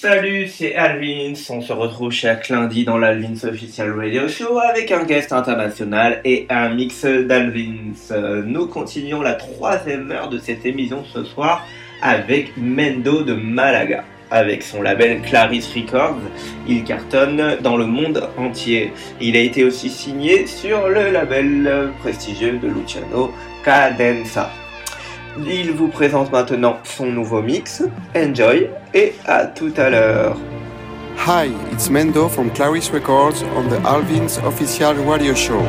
Salut, c'est Alvins. On se retrouve chaque lundi dans l'Alvins Official Radio Show avec un guest international et un mix d'Alvins. Nous continuons la troisième heure de cette émission ce soir avec Mendo de Malaga. Avec son label Clarice Records, il cartonne dans le monde entier. Il a été aussi signé sur le label prestigieux de Luciano Cadenza. Il vous présente maintenant son nouveau mix. Enjoy et à tout à l'heure. Hi, it's Mendo from Clarice Records on the Alvin's official radio show.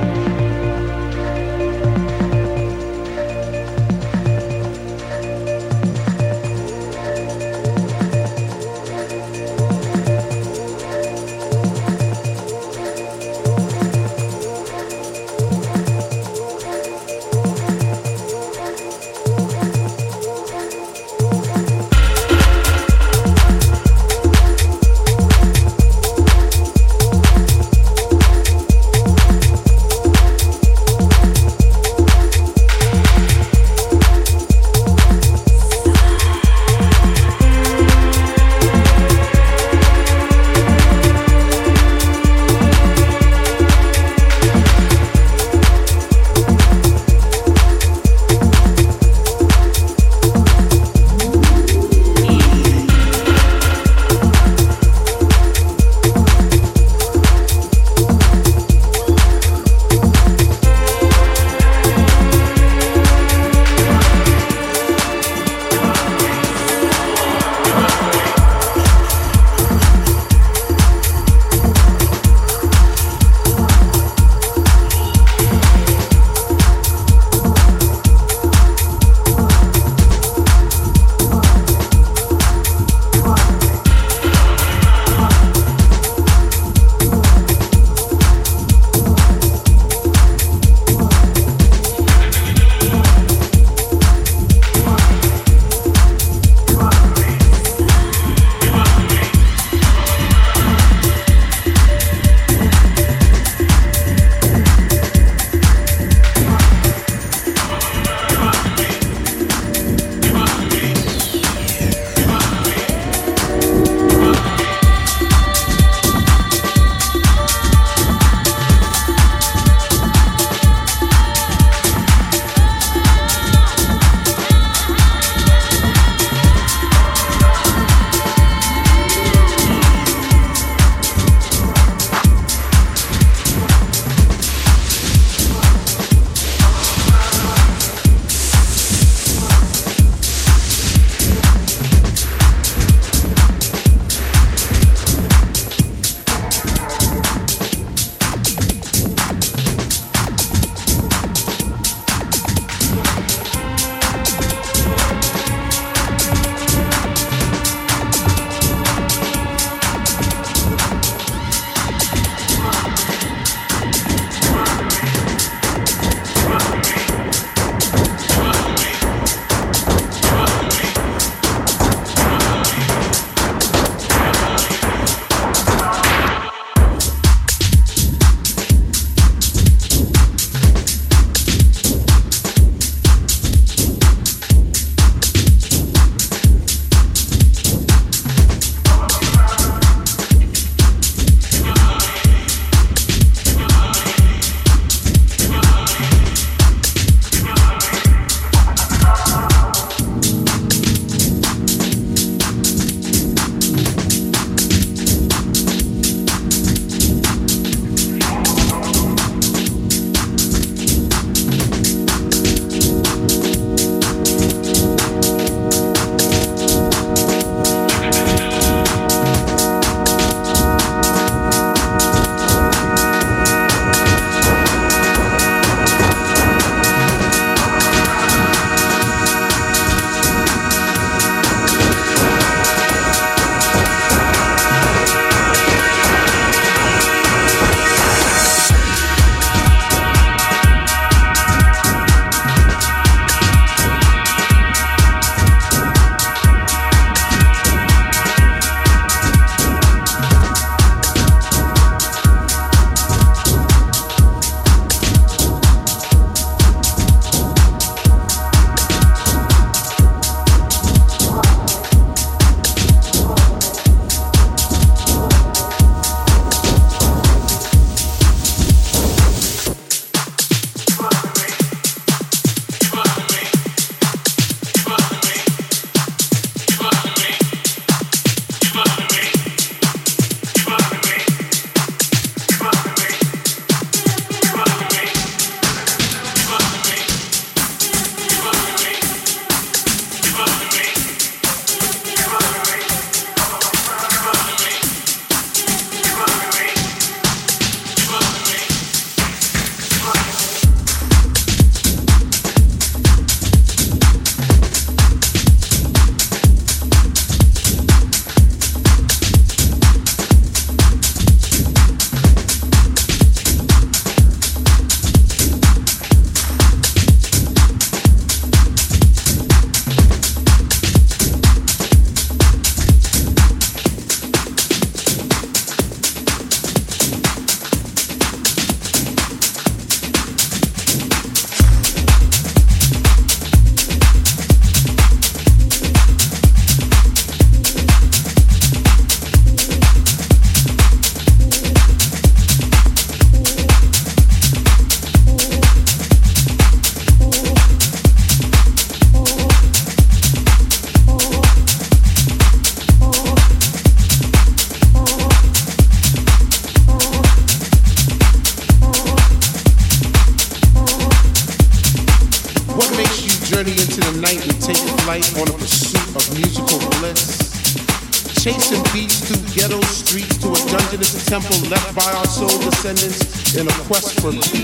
Brooklyn.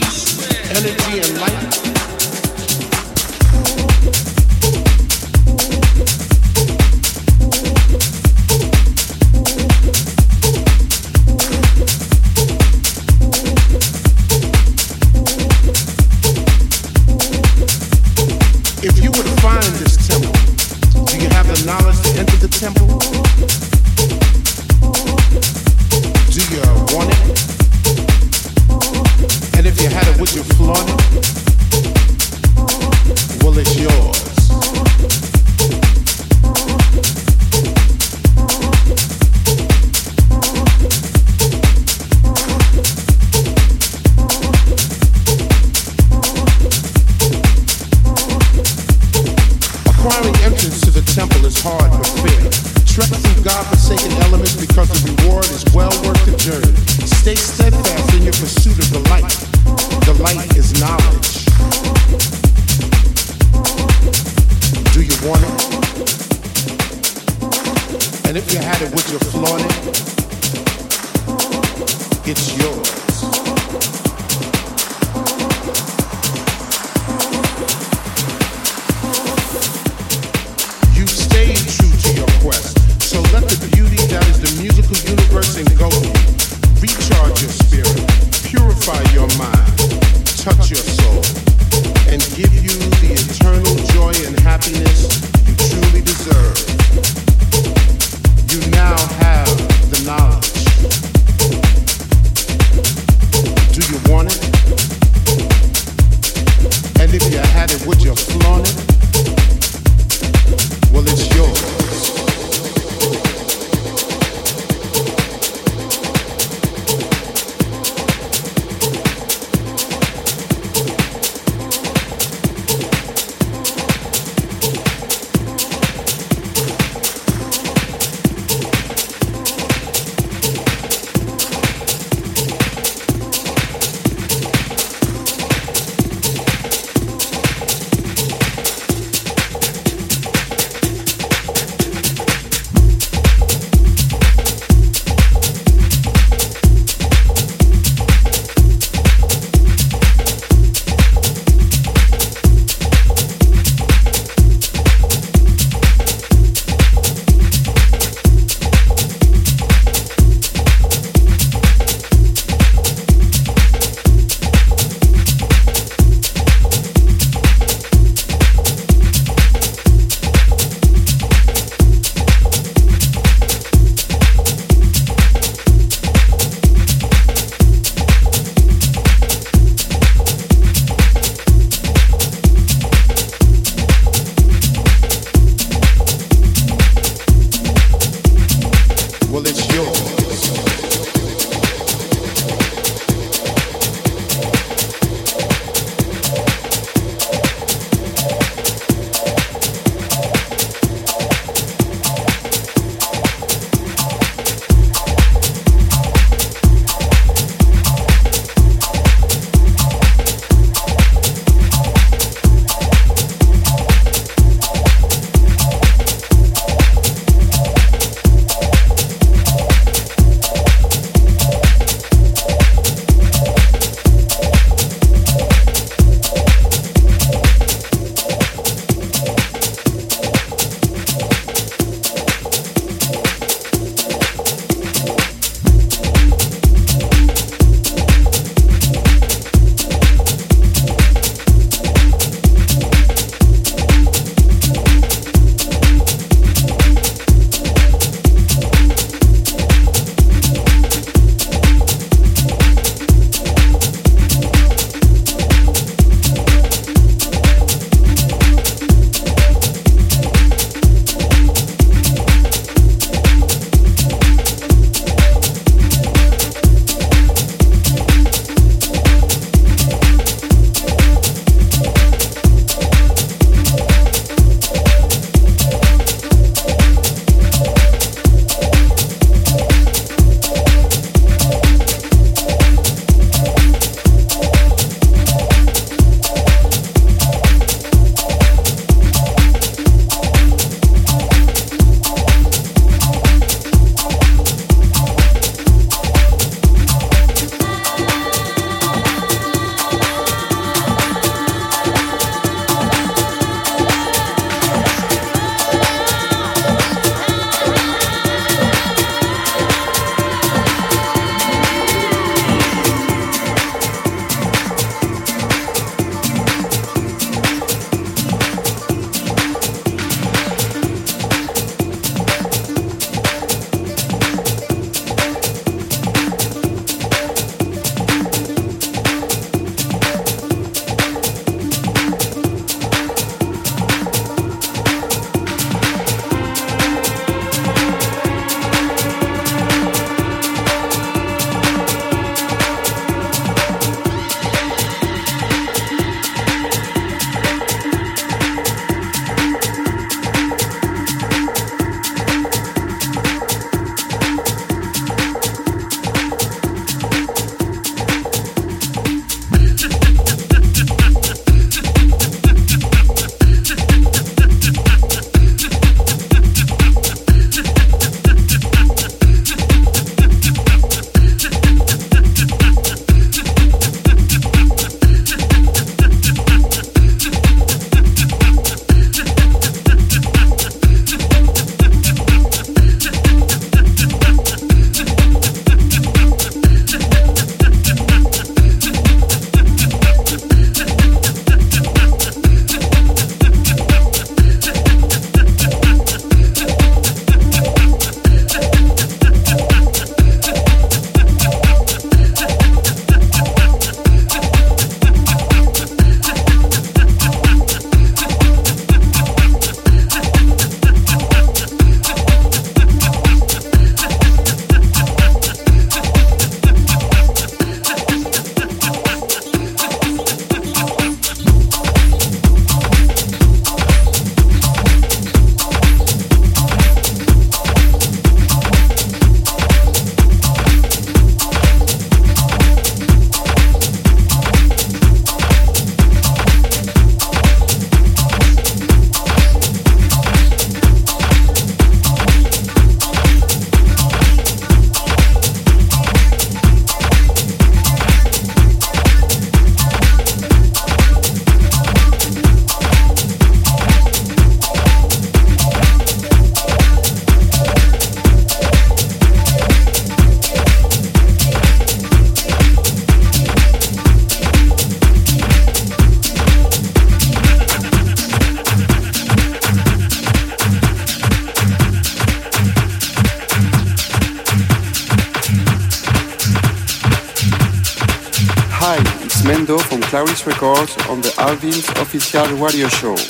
Official radio show?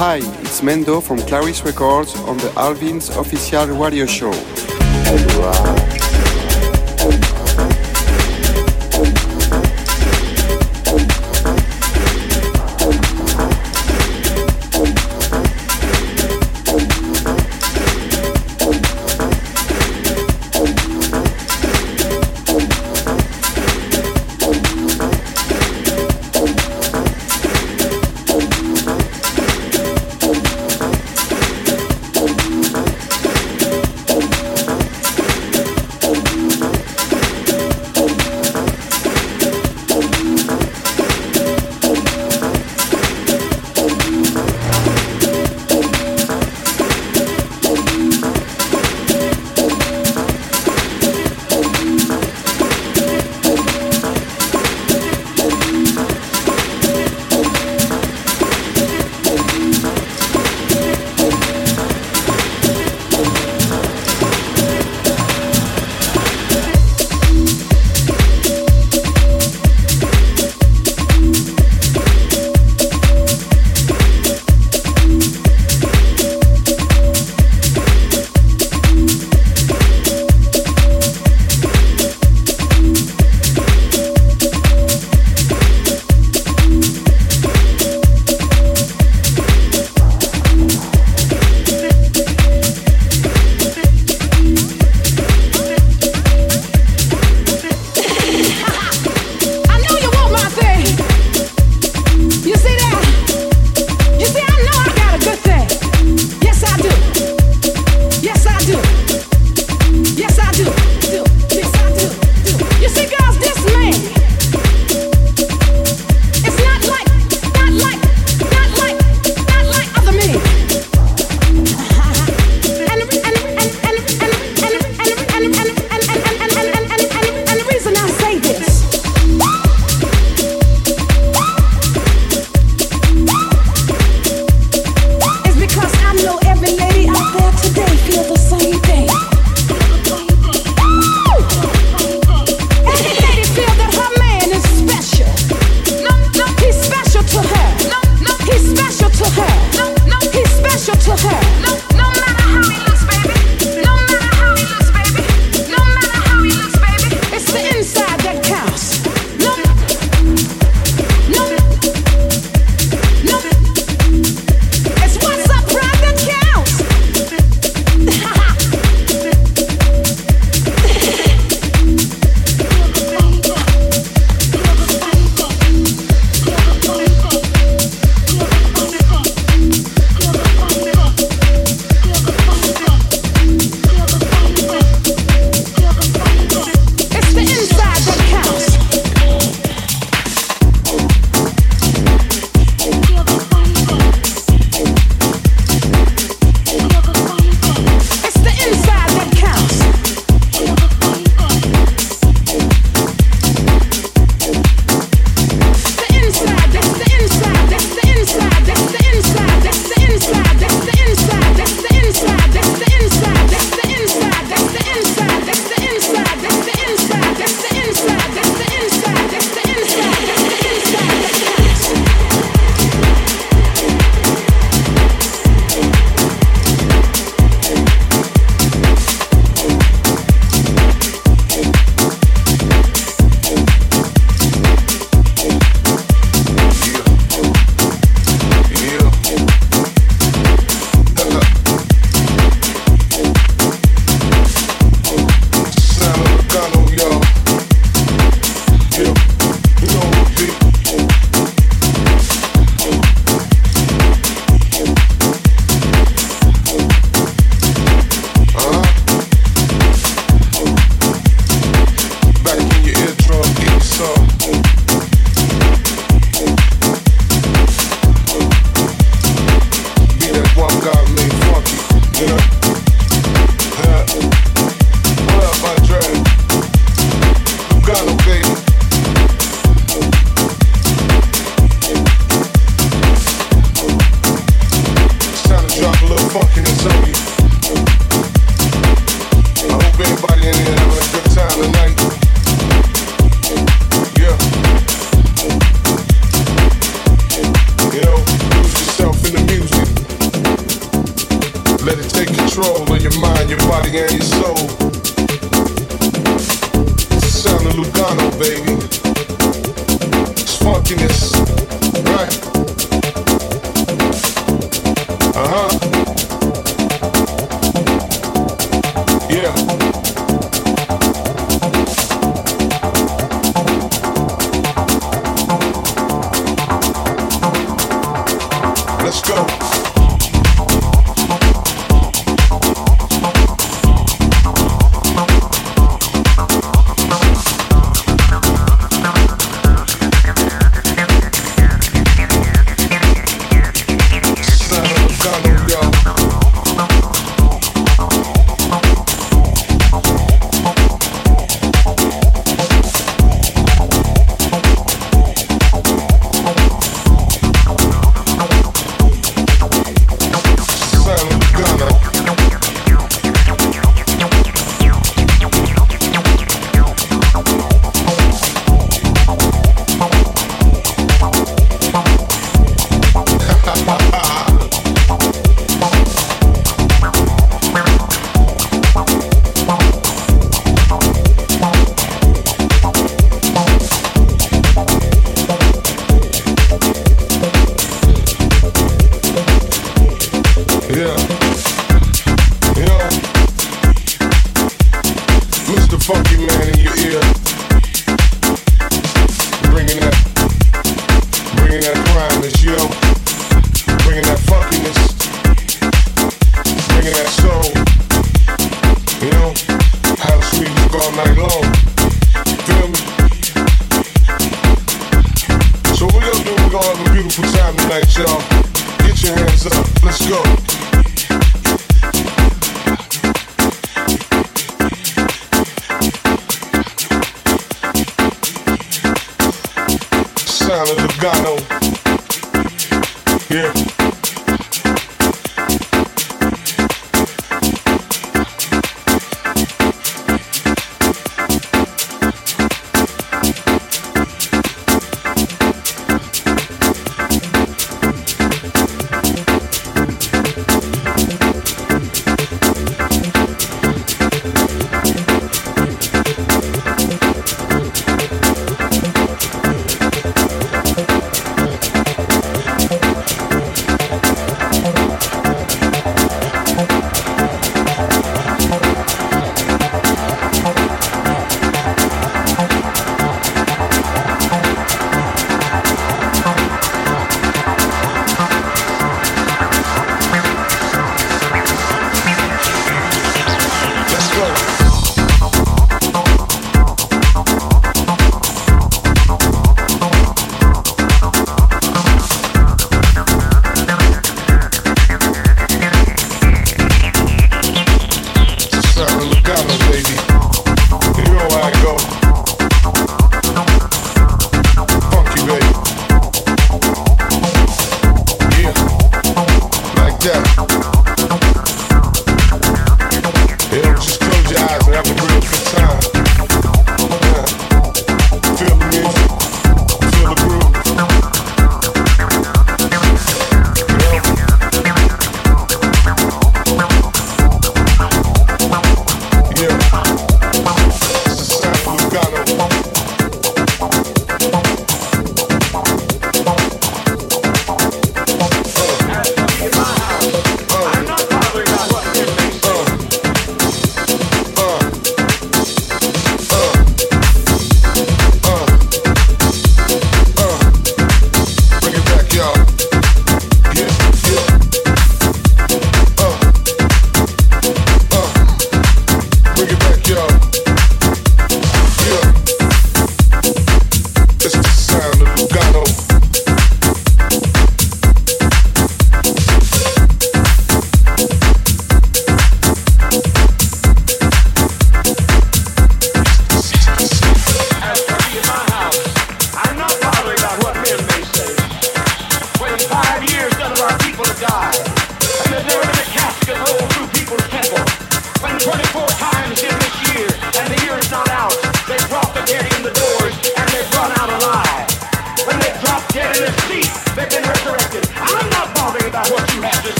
Hi, it's Mendo from Clarice Records on the Alvin's official radio show.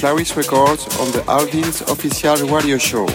Clarice Records on the Alvin's official radio show.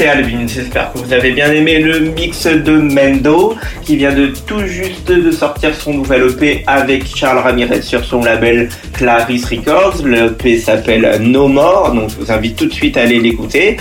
C'est Alvin. J'espère que vous avez bien aimé le mix de Mendo qui vient de tout juste de sortir son nouvel EP avec Charles Ramirez sur son label Clarice Records. Le EP s'appelle No More, donc je vous invite tout de suite à aller l'écouter.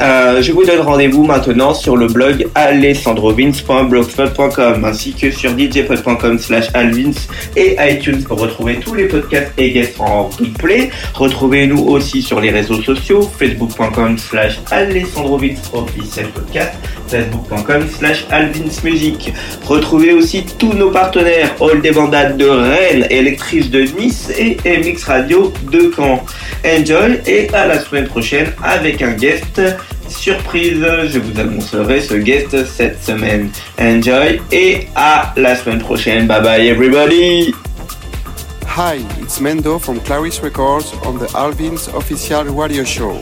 Euh, je vous donne rendez-vous maintenant sur le blog alessandrovins.blogspot.com ainsi que sur djpod.com slash alvins et iTunes pour retrouver tous les podcasts et guests en replay. Retrouvez-nous aussi sur les réseaux sociaux facebook.com slash alessandrovins officiel podcast facebook.com slash alvinsmusic. Retrouvez aussi tous nos partenaires All des Bandades de Rennes, Électrice de Nice et MX Radio de Caen. Enjoy et à la semaine prochaine avec un guest surprise. Je vous annoncerai ce guest cette semaine. Enjoy et à la semaine prochaine. Bye bye everybody. Hi, it's Mendo from Clarice Records on the Alvin's official radio show.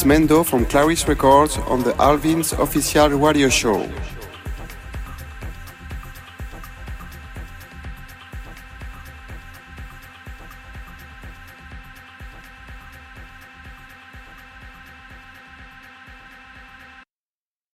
It's Mendo from Clarice Records on the Alvin's official radio show.